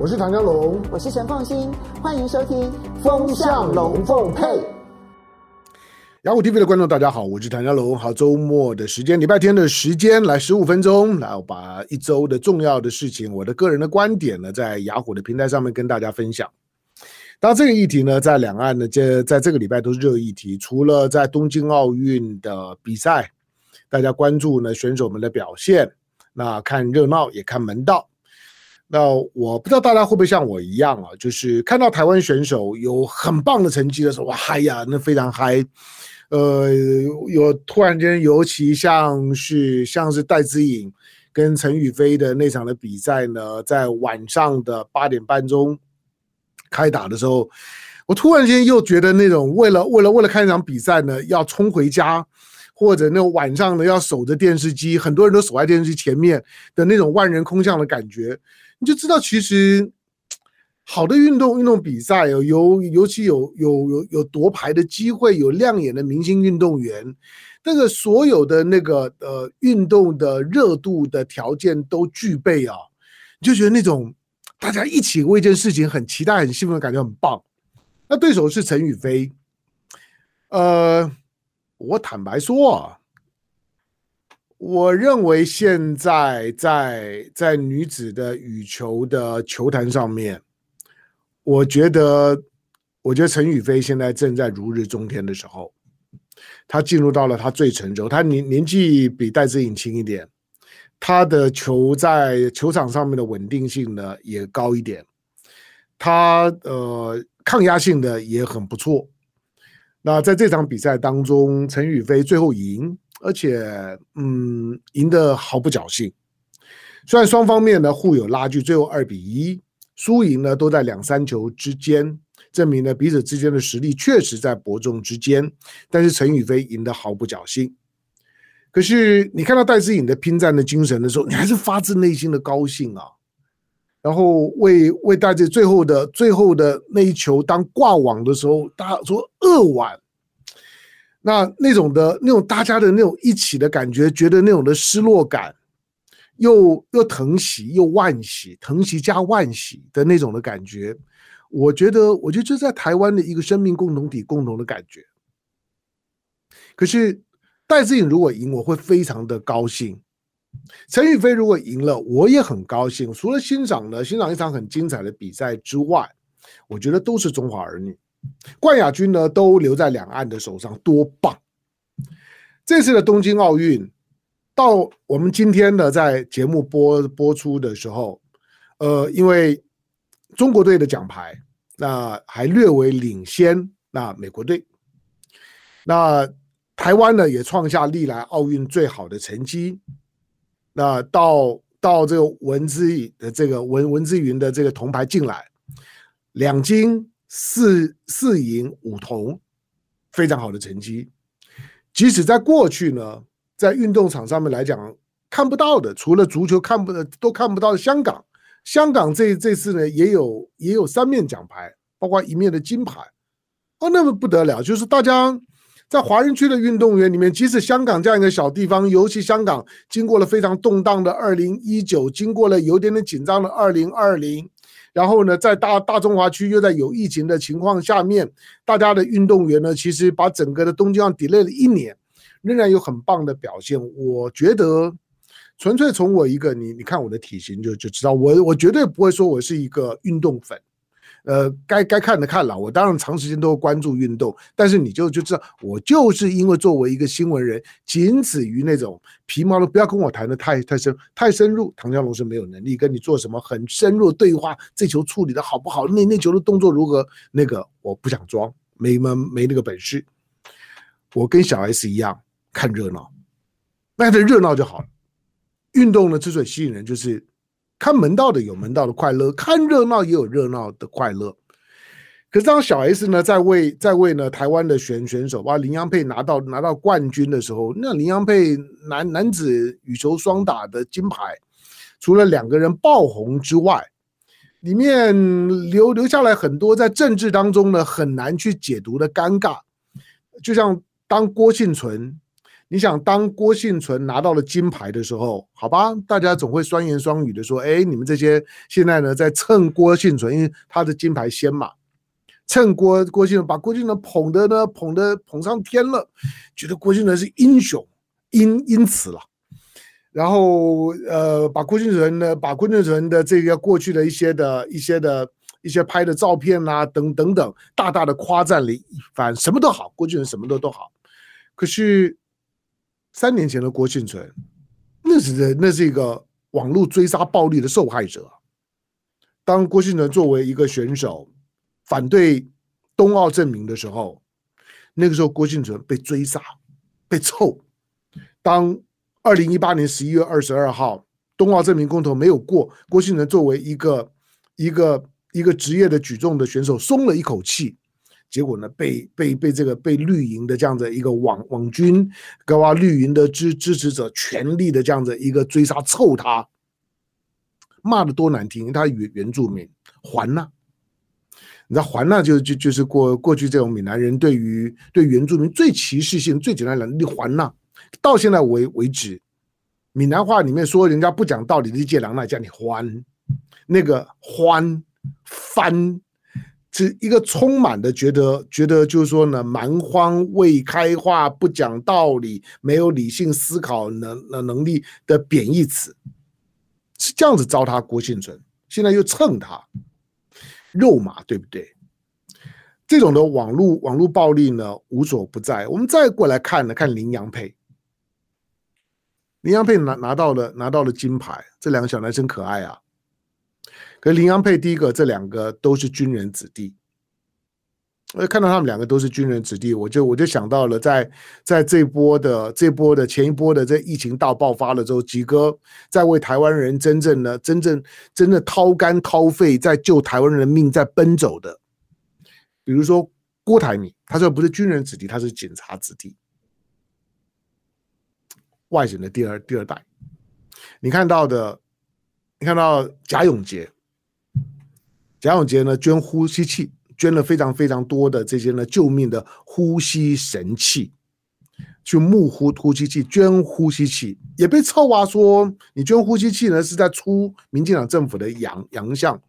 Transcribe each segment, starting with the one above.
我是唐江龙，我是陈凤新，欢迎收听《风向龙凤配》。雅虎 TV 的观众，大家好，我是唐家龙。好，周末的时间，礼拜天的时间，来十五分钟，来我把一周的重要的事情，我的个人的观点呢，在雅虎的平台上面跟大家分享。当然，这个议题呢，在两岸呢，这在这个礼拜都是热议题。除了在东京奥运的比赛，大家关注呢选手们的表现，那看热闹也看门道。那我不知道大家会不会像我一样啊，就是看到台湾选手有很棒的成绩的时候，哇嗨呀，那非常嗨。呃，有突然间，尤其像是像是戴资颖跟陈雨菲的那场的比赛呢，在晚上的八点半钟开打的时候，我突然间又觉得那种为了为了为了看一场比赛呢，要冲回家，或者那晚上呢要守着电视机，很多人都守在电视机前面的那种万人空巷的感觉。你就知道，其实好的运动运动比赛有尤尤其有有有有夺牌的机会，有亮眼的明星运动员，那个所有的那个呃运动的热度的条件都具备啊，你就觉得那种大家一起为一件事情很期待、很兴奋的感觉很棒。那对手是陈雨飞，呃，我坦白说啊。我认为现在在在女子的羽球的球坛上面，我觉得，我觉得陈雨菲现在正在如日中天的时候，她进入到了她最成熟，她年年纪比戴资颖轻一点，她的球在球场上面的稳定性呢也高一点，她呃抗压性的也很不错。那在这场比赛当中，陈雨菲最后赢。而且，嗯，赢得毫不侥幸。虽然双方面呢互有拉锯，最后二比一，输赢呢都在两三球之间，证明呢彼此之间的实力确实在伯仲之间。但是陈雨菲赢得毫不侥幸。可是你看到戴资颖的拼战的精神的时候，你还是发自内心的高兴啊。然后为为戴资最后的最后的那一球当挂网的时候，大家说扼腕。那那种的那种大家的那种一起的感觉，觉得那种的失落感，又又疼惜又惋惜，疼惜加惋惜的那种的感觉，我觉得，我觉得这在台湾的一个生命共同体共同的感觉。可是戴资颖如果赢，我会非常的高兴；陈雨菲如果赢了，我也很高兴。除了欣赏呢，欣赏一场很精彩的比赛之外，我觉得都是中华儿女。冠亚军呢，都留在两岸的手上，多棒！这次的东京奥运，到我们今天呢，在节目播播出的时候，呃，因为中国队的奖牌那还略微领先那美国队，那台湾呢也创下历来奥运最好的成绩，那到到这个文之云的这个文文之云的这个铜牌进来，两金。四四银五铜，非常好的成绩。即使在过去呢，在运动场上面来讲看不到的，除了足球看不都看不到的香港，香港这这次呢也有也有三面奖牌，包括一面的金牌。哦，那么不得了，就是大家在华人区的运动员里面，即使香港这样一个小地方，尤其香港经过了非常动荡的二零一九，经过了有点点紧张的二零二零。然后呢，在大大中华区又在有疫情的情况下面，大家的运动员呢，其实把整个的东京奥 delay 了一年，仍然有很棒的表现。我觉得，纯粹从我一个你你看我的体型就就知道，我我绝对不会说我是一个运动粉。呃，该该看的看了，我当然长时间都关注运动，但是你就就知道，我就是因为作为一个新闻人，仅止于那种皮毛的，不要跟我谈的太太深太深入。唐湘龙是没有能力跟你做什么很深入的对话，这球处理的好不好，那那球的动作如何，那个我不想装，没没没那个本事。我跟小 S 一样看热闹，那的热闹就好了。运动呢，之所以吸引人，就是。看门道的有门道的快乐，看热闹也有热闹的快乐。可是当小 S 呢，在为在为呢台湾的选选手，把林洋配拿到拿到冠军的时候，那林洋配男男子羽球双打的金牌，除了两个人爆红之外，里面留留下来很多在政治当中呢很难去解读的尴尬。就像当郭庆存你想当郭婞淳拿到了金牌的时候，好吧，大家总会双言双语的说：“哎，你们这些现在呢在蹭郭婞淳，因为他的金牌先嘛，蹭郭郭婞淳，把郭婞淳捧的呢捧的捧上天了，觉得郭婞淳是英雄，因因此了，然后呃，把郭婞淳呢，把郭婞淳的这个过去的一些的一些的一些拍的照片啊，等等等，大大的夸赞了一番，什么都好，郭婞淳什么都都好，可是。三年前的郭庆存，那是那是一个网络追杀暴力的受害者。当郭庆存作为一个选手反对冬奥证明的时候，那个时候郭庆存被追杀、被臭。当二零一八年十一月二十二号冬奥证明公投没有过，郭庆存作为一个一个一个职业的举重的选手松了一口气。结果呢，被被被这个被绿营的这样的一个网网军，跟啊绿营的支支持者全力的这样的一个追杀，臭他，骂的多难听，他原原住民还呐，你知道还呐就就就是过过去这种闽南人对于对原住民最歧视性最简单的你还呐，到现在为为止，闽南话里面说人家不讲道理的借狼，那叫你还，那个还翻。是一个充满的觉得，觉得就是说呢，蛮荒未开化、不讲道理、没有理性思考能能能力的贬义词，是这样子糟蹋郭庆存，现在又蹭他，肉麻，对不对？这种的网络网络暴力呢，无所不在。我们再过来看呢，看林洋配，林洋配拿拿到了拿到了金牌，这两个小男生可爱啊。可麟洋配第一个，这两个都是军人子弟。我看到他们两个都是军人子弟，我就我就想到了在，在这波的这波的前一波的这疫情大爆发了之后，几个在为台湾人真正的真正真的掏肝掏肺在救台湾人命在奔走的，比如说郭台铭，他说不是军人子弟，他是警察子弟，外省的第二第二代。你看到的，你看到贾永杰。贾永杰呢，捐呼吸器，捐了非常非常多的这些呢救命的呼吸神器，去募呼呼吸器，捐呼吸器也被臭啊，说你捐呼吸器呢是在出民进党政府的洋洋相，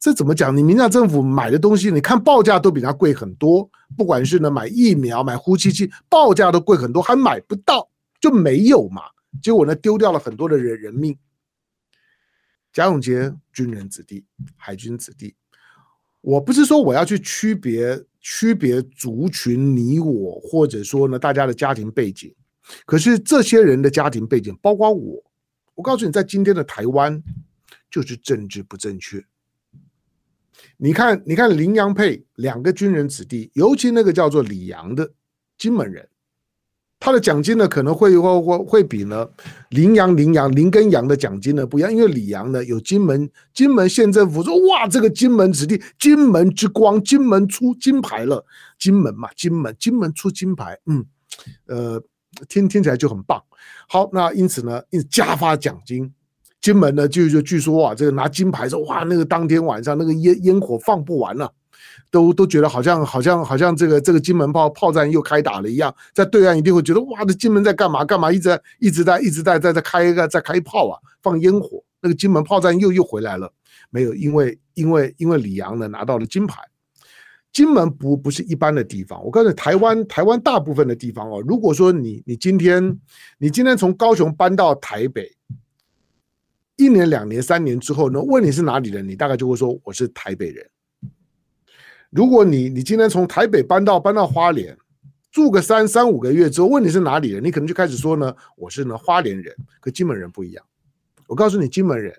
这怎么讲？你民进党政府买的东西，你看报价都比他贵很多，不管是呢买疫苗、买呼吸器，报价都贵很多，还买不到就没有嘛，结果呢丢掉了很多的人人命。贾永婕，军人子弟，海军子弟。我不是说我要去区别区别族群，你我，或者说呢，大家的家庭背景。可是这些人的家庭背景，包括我，我告诉你，在今天的台湾，就是政治不正确。你看，你看林洋配两个军人子弟，尤其那个叫做李洋的金门人。他的奖金呢，可能会会会会比呢麟洋麟洋麟跟洋的奖金呢不一样，因为李洋呢有金门金门县政府说哇，这个金门子弟金门之光，金门出金牌了，金门嘛，金门金门出金牌，嗯，呃，听听起来就很棒。好，那因此呢，因加发奖金，金门呢就就据说啊，这个拿金牌说哇，那个当天晚上那个烟烟火放不完了。都都觉得好像好像好像这个这个金门炮炮战又开打了一样，在对岸一定会觉得哇，这金门在干嘛干嘛，一直在一直在一直在在在开一个在开炮啊，放烟火，那个金门炮战又又回来了。没有，因为因为因为李阳呢拿到了金牌，金门不不是一般的地方。我告诉你，台湾台湾大部分的地方哦，如果说你你今天你今天从高雄搬到台北，一年两年三年之后呢，问你是哪里人，你大概就会说我是台北人。如果你你今天从台北搬到搬到花莲，住个三三五个月之后，问你是哪里人，你可能就开始说呢，我是呢花莲人。可金门人不一样，我告诉你，金门人，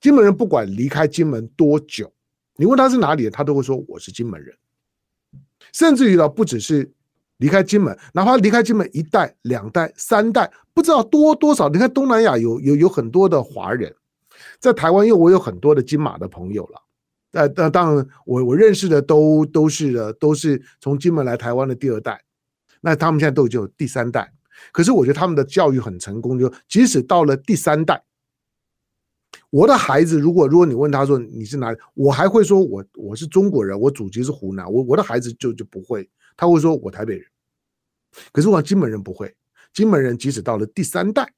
金门人不管离开金门多久，你问他是哪里人，他都会说我是金门人。甚至于呢，不只是离开金门，哪怕离开金门一代、两代、三代，不知道多多少。你看东南亚有有有很多的华人，在台湾，因为我有很多的金马的朋友了。呃，那当然，我我认识的都都是的，都是从金门来台湾的第二代，那他们现在都已经有第三代。可是我觉得他们的教育很成功，就即使到了第三代，我的孩子如果如果你问他说你是哪里，我还会说我我是中国人，我祖籍是湖南，我我的孩子就就不会，他会说我台北人。可是我金门人不会，金门人即使到了第三代，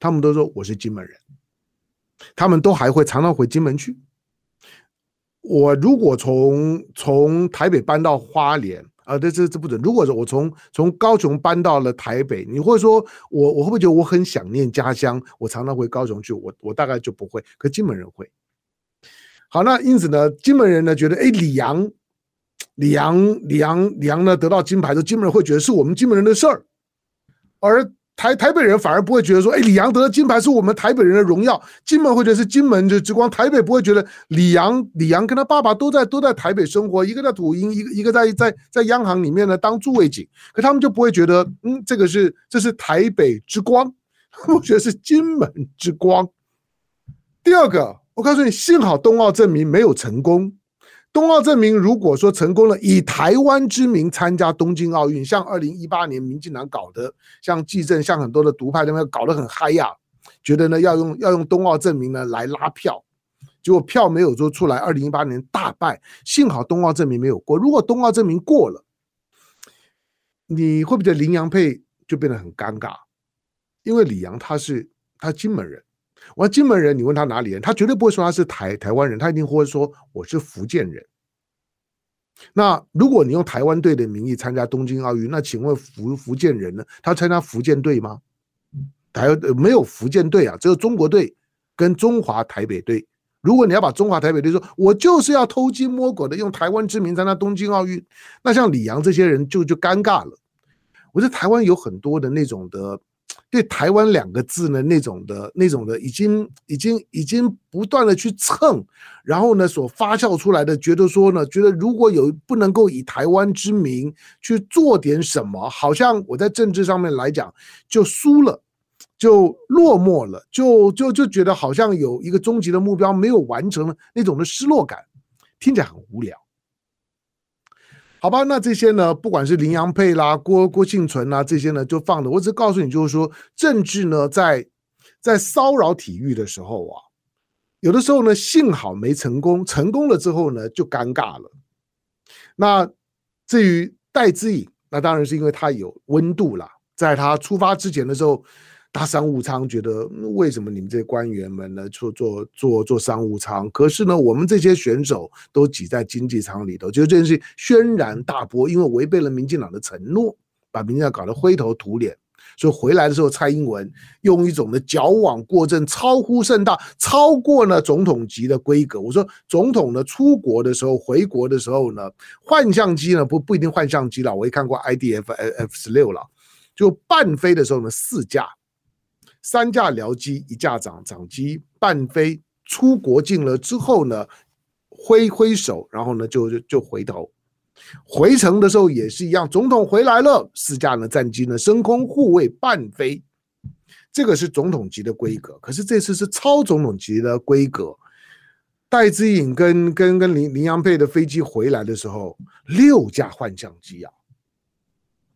他们都说我是金门人，他们都还会常常回金门去。我如果从从台北搬到花莲啊，这这这不准。如果说我从从高雄搬到了台北，你会说我我会不会觉得我很想念家乡？我常常回高雄去，我我大概就不会。可金门人会。好，那因此呢，金门人呢觉得，哎，李阳，李阳，李阳，李阳呢得到金牌之后，金门人会觉得是我们金门人的事儿，而。台台北人反而不会觉得说，哎，李阳得了金牌是我们台北人的荣耀。金门会觉得是金门之光，台北不会觉得李阳李阳跟他爸爸都在都在台北生活，一个在土营，一个一个在在在央行里面呢当驻卫警，可他们就不会觉得，嗯，这个是这是台北之光，我觉得是金门之光。第二个，我告诉你，幸好冬奥证明没有成功。东奥证明如果说成功了，以台湾之名参加东京奥运，像二零一八年民进党搞的，像纪政，像很多的独派那边搞得很嗨呀，觉得呢要用要用东奥证明呢来拉票，结果票没有做出来，二零一八年大败。幸好东奥证明没有过，如果东奥证明过了，你会不会觉得麟洋配就变得很尴尬？因为李洋他是他金门人。我金门人，你问他哪里人，他绝对不会说他是台台湾人，他一定会说我是福建人。那如果你用台湾队的名义参加东京奥运，那请问福福建人呢？他参加福建队吗？台没有福建队啊，只有中国队跟中华台北队。如果你要把中华台北队说，我就是要偷鸡摸狗的用台湾之名参加东京奥运，那像李阳这些人就就尴尬了。我觉得台湾有很多的那种的。对台湾两个字呢，那种的、那种的，已经、已经、已经不断的去蹭，然后呢，所发酵出来的，觉得说呢，觉得如果有不能够以台湾之名去做点什么，好像我在政治上面来讲就输了，就落寞了，就就就觉得好像有一个终极的目标没有完成了，那种的失落感，听起来很无聊。好吧，那这些呢，不管是林洋配啦、郭郭庆存啦，这些呢就放了。我只告诉你，就是说政治呢，在在骚扰体育的时候啊，有的时候呢，幸好没成功，成功了之后呢，就尴尬了。那至于戴资颖，那当然是因为他有温度了，在他出发之前的时候。大商务舱，觉得为什么你们这些官员们呢，坐坐坐坐商务舱？可是呢，我们这些选手都挤在经济舱里头，就这件事轩然大波，因为违背了民进党的承诺，把民进党搞得灰头土脸。所以回来的时候，蔡英文用一种的矫枉过正，超乎甚大，超过了总统级的规格。我说总统呢，出国的时候，回国的时候呢，换相机呢不不一定换相机了，我也看过 IDF F 十六了，就半飞的时候呢，四架。三架僚机，一架长长机，伴飞出国境了之后呢，挥挥手，然后呢就就就回头，回程的时候也是一样，总统回来了，四架呢战机呢升空护卫伴飞，这个是总统级的规格。可是这次是超总统级的规格，戴资颖跟跟跟林林洋配的飞机回来的时候，六架换相机啊，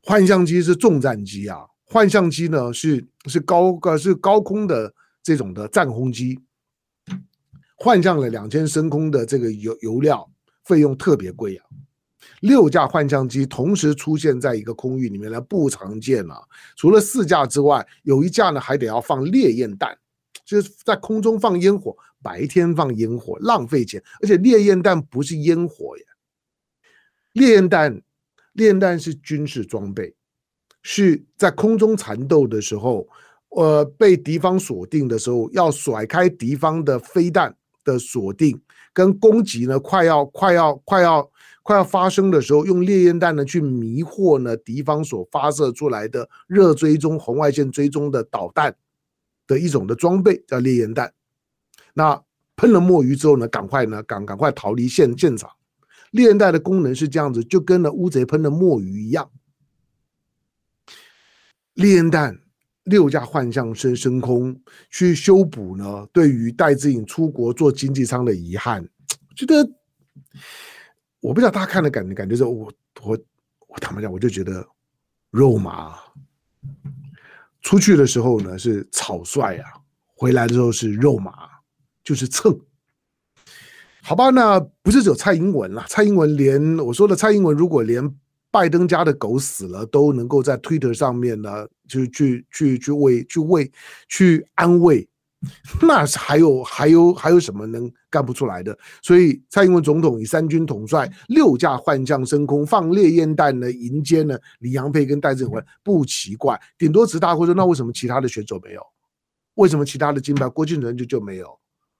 换相机是重战机啊。换相机呢是是高呃是高空的这种的战轰机，换上了两千升空的这个油油料，费用特别贵啊。六架换相机同时出现在一个空域里面呢，不常见了。除了四架之外，有一架呢还得要放烈焰弹，就是在空中放烟火，白天放烟火浪费钱，而且烈焰弹不是烟火耶，烈焰弹烈焰弹是军事装备。是在空中缠斗的时候，呃，被敌方锁定的时候，要甩开敌方的飞弹的锁定，跟攻击呢，快要快要快要快要发生的时候，用烈焰弹呢去迷惑呢敌方所发射出来的热追踪、红外线追踪的导弹的一种的装备，叫烈焰弹。那喷了墨鱼之后呢，赶快呢赶赶快逃离现现场。烈焰弹的功能是这样子，就跟那乌贼喷的墨鱼一样。烈焰弹六架幻象升升空去修补呢，对于戴志颖出国坐经济舱的遗憾，觉得我不知道大家看的感觉感觉是，我我我坦白讲，我就觉得肉麻。出去的时候呢是草率啊，回来的时候是肉麻，就是蹭。好吧，那不是只有蔡英文啦，蔡英文连我说的蔡英文如果连拜登家的狗死了都能够在 Twitter 上面呢，就去去去为去为去安慰，那是还有还有还有什么能干不出来的？所以蔡英文总统以三军统帅六架幻象升空，放烈焰弹呢迎接呢李洋配跟戴志文，不奇怪。顶多只大会说，那为什么其他的选手没有？为什么其他的金牌郭婞淳就就没有？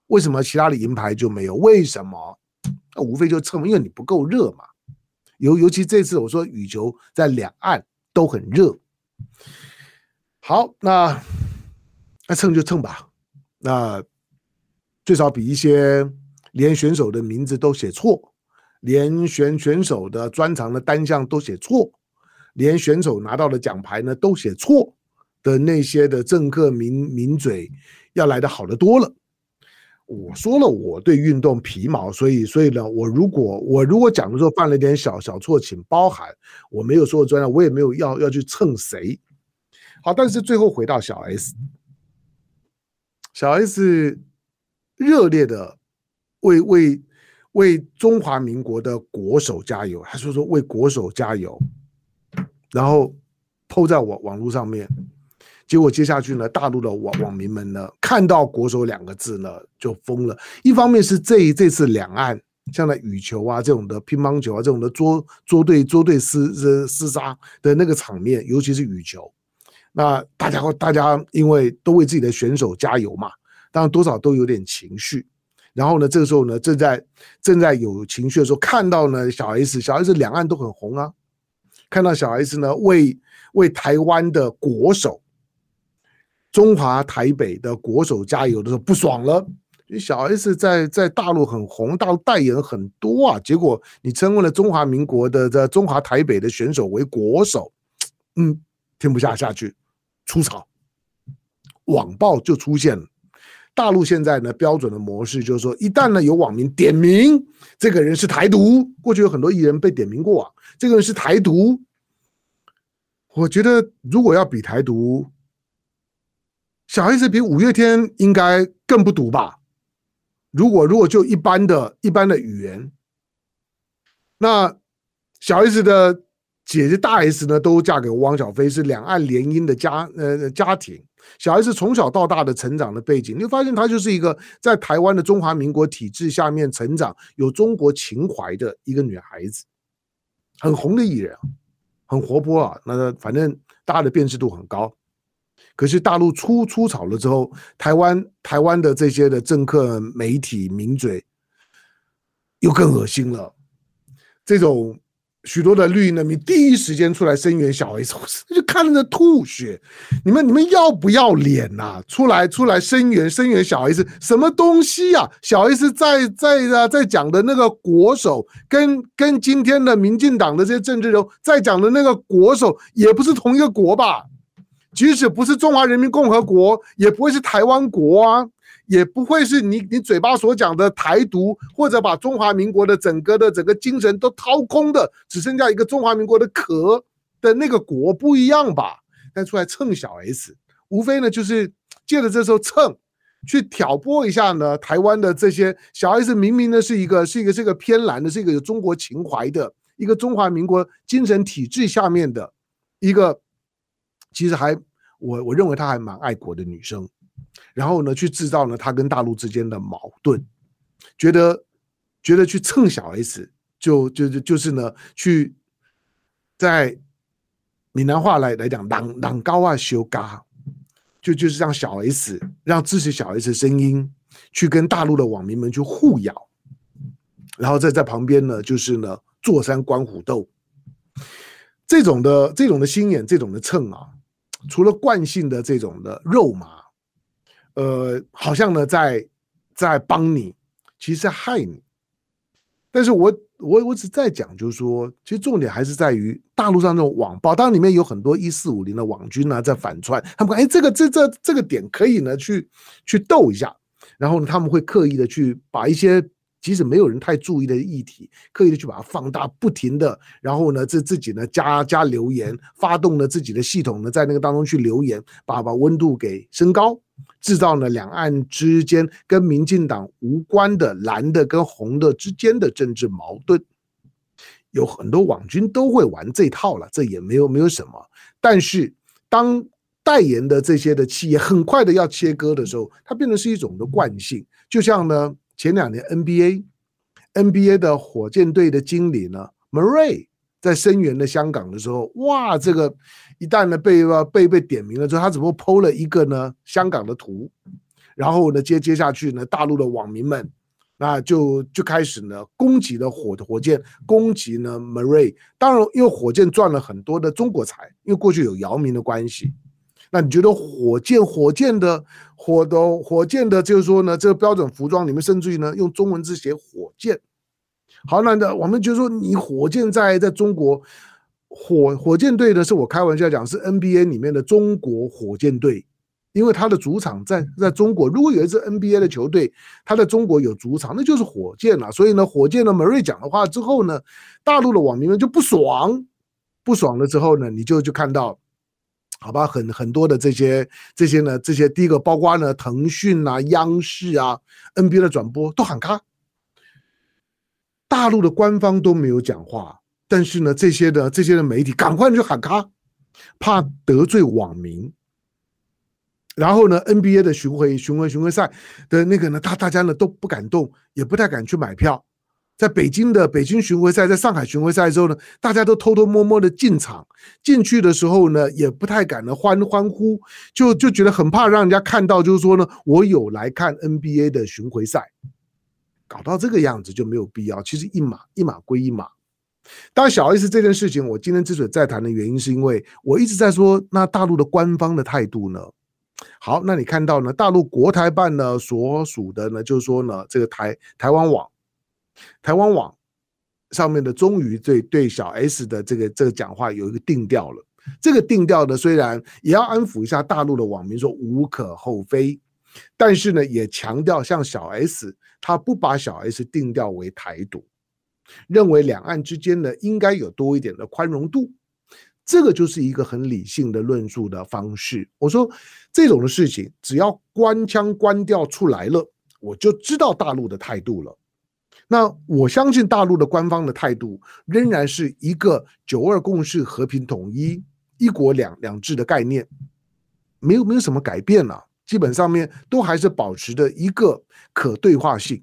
为什么其他的银牌就没有？为什么？那无非就蹭，因为你不够热嘛。尤尤其这次我说羽球在两岸都很热。好，那那蹭就蹭吧。那最少比一些连选手的名字都写错，连选选手的专长的单项都写错，连选手拿到的奖牌呢都写错的那些的政客名名嘴要来的好得多了。我说了，我对运动皮毛，所以所以呢，我如果我如果讲的时候犯了点小小错，请包涵。我没有说专业，我也没有要要去蹭谁。好，但是最后回到小 S，小 S 热烈的为为为中华民国的国手加油，他说说为国手加油，然后 po 在网网络上面。结果接下去呢，大陆的网网民们呢，看到“国手”两个字呢，就疯了。一方面是这这次两岸像那羽球啊这种的乒乓球啊这种的捉捉对捉对厮厮厮杀的那个场面，尤其是羽球，那大家大家因为都为自己的选手加油嘛，当然多少都有点情绪。然后呢，这个时候呢，正在正在有情绪的时候，看到呢小 S，小 S 两岸都很红啊，看到小 S 呢为为台湾的国手。中华台北的国手加油的时候不爽了，小 S 在在大陆很红，大陆代言很多啊，结果你称为了中华民国的在中华台北的选手为国手，嗯，听不下下去，出草，网暴就出现了。大陆现在呢标准的模式就是说，一旦呢有网民点名这个人是台独，过去有很多艺人被点名过啊，这个人是台独，我觉得如果要比台独。小 S 比五月天应该更不读吧？如果如果就一般的一般的语言，那小 S 的姐姐大 S 呢，都嫁给汪小菲，是两岸联姻的家呃家庭。小 S 从小到大的成长的背景，你会发现她就是一个在台湾的中华民国体制下面成长，有中国情怀的一个女孩子，很红的艺人，很活泼啊。那反正大家的辨识度很高。可是大陆出出草了之后，台湾台湾的这些的政客、媒体、名嘴又更恶心了。这种许多的绿营人民第一时间出来声援小 S，就看着吐血。你们你们要不要脸呐？出来出来声援声援小 S，什么东西呀？小 S 在在啊在讲的那个国手，跟跟今天的民进党的这些政治人物在讲的那个国手，也不是同一个国吧？即使不是中华人民共和国，也不会是台湾国啊，也不会是你你嘴巴所讲的台独，或者把中华民国的整个的整个精神都掏空的，只剩下一个中华民国的壳的那个国不一样吧？但出来蹭小 S，无非呢就是借着这时候蹭，去挑拨一下呢台湾的这些小 S，明明呢是一个是一个是一个偏蓝的，是一个有中国情怀的一个中华民国精神体制下面的一个。其实还我我认为她还蛮爱国的女生，然后呢，去制造呢她跟大陆之间的矛盾，觉得觉得去蹭小 S，就就就就是呢，去在闽南话来来讲，朗朗高啊修嘎，就就是让小 S 让支持小 S 的声音去跟大陆的网民们去互咬，然后在在旁边呢，就是呢坐山观虎斗，这种的这种的心眼，这种的蹭啊。除了惯性的这种的肉麻，呃，好像呢在在帮你，其实在害你。但是我我我只在讲，就是说，其实重点还是在于大陆上这种网暴，当然里面有很多一四五零的网军呢在反串，他们说，哎，这个这这这个点可以呢去去斗一下，然后呢他们会刻意的去把一些。即使没有人太注意的议题，刻意的去把它放大，不停的，然后呢，这自己呢加加留言，发动了自己的系统呢，在那个当中去留言，把把温度给升高，制造呢两岸之间跟民进党无关的蓝的跟红的之间的政治矛盾，有很多网军都会玩这套了，这也没有没有什么。但是当代言的这些的企业很快的要切割的时候，它变成是一种的惯性。就像呢，前两年 NBA，NBA 的火箭队的经理呢，Murray 在声援的香港的时候，哇，这个一旦呢被被被点名了之后，他只不过 PO 了一个呢香港的图，然后呢接接下去呢，大陆的网民们。那就就开始呢攻击了火火箭，攻击呢 m a r r a y。当然，因为火箭赚了很多的中国财，因为过去有姚明的关系。那你觉得火箭火箭的火的火箭的，就是说呢，这个标准服装里面甚至于呢用中文字写火箭。好，那的我们就说你火箭在在中国火火箭队呢，是我开玩笑讲是 NBA 里面的中国火箭队。因为他的主场在在中国，如果有一支 NBA 的球队，他在中国有主场，那就是火箭了。所以呢，火箭的门瑞讲的话之后呢，大陆的网民们就不爽，不爽了之后呢，你就就看到，好吧，很很多的这些这些呢，这些第一个包括呢，腾讯啊、央视啊、NBA 的转播都喊卡，大陆的官方都没有讲话，但是呢，这些的这些的媒体赶快就喊卡，怕得罪网民。然后呢，NBA 的巡回巡回巡回赛的那个呢，大大家呢都不敢动，也不太敢去买票。在北京的北京巡回赛，在上海巡回赛之后呢，大家都偷偷摸摸的进场，进去的时候呢，也不太敢的欢欢呼，就就觉得很怕让人家看到，就是说呢，我有来看 NBA 的巡回赛，搞到这个样子就没有必要。其实一码一码归一码。当然，小 S 这件事情，我今天之所以在谈的原因，是因为我一直在说，那大陆的官方的态度呢？好，那你看到呢？大陆国台办呢所属的呢，就是说呢，这个台台湾网，台湾网上面的终于对对小 S 的这个这个讲话有一个定调了。这个定调呢，虽然也要安抚一下大陆的网民，说无可厚非，但是呢，也强调像小 S，他不把小 S 定调为台独，认为两岸之间呢应该有多一点的宽容度。这个就是一个很理性的论述的方式。我说这种的事情，只要官腔官调出来了，我就知道大陆的态度了。那我相信大陆的官方的态度仍然是一个九二共识、和平统一、一国两两制的概念，没有没有什么改变了。基本上面都还是保持着一个可对话性。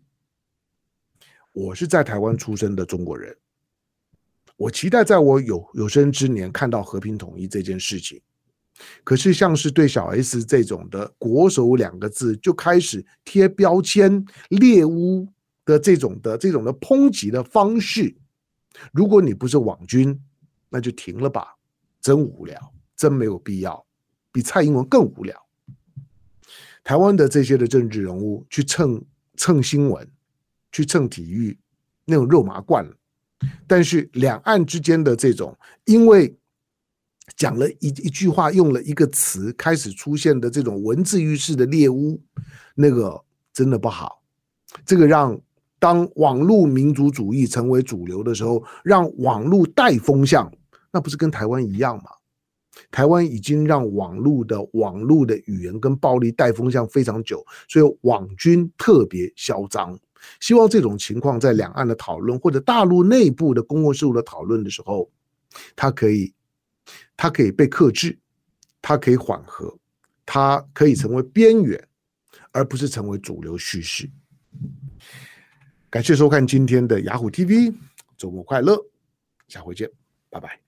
我是在台湾出生的中国人。我期待在我有有生之年看到和平统一这件事情，可是像是对小 S 这种的“国手”两个字就开始贴标签、猎巫的这种的这种的抨击的方式，如果你不是网军，那就停了吧，真无聊，真没有必要，比蔡英文更无聊。台湾的这些的政治人物去蹭蹭新闻，去蹭体育，那种肉麻惯了。但是两岸之间的这种，因为讲了一一句话，用了一个词，开始出现的这种文字狱式的猎巫，那个真的不好。这个让当网络民族主义成为主流的时候，让网络带风向，那不是跟台湾一样吗？台湾已经让网络的网络的语言跟暴力带风向非常久，所以网军特别嚣张。希望这种情况在两岸的讨论或者大陆内部的公共事务的讨论的时候，它可以，它可以被克制，它可以缓和，它可以成为边缘，而不是成为主流叙事。感谢收看今天的雅虎 TV，周末快乐，下回见，拜拜。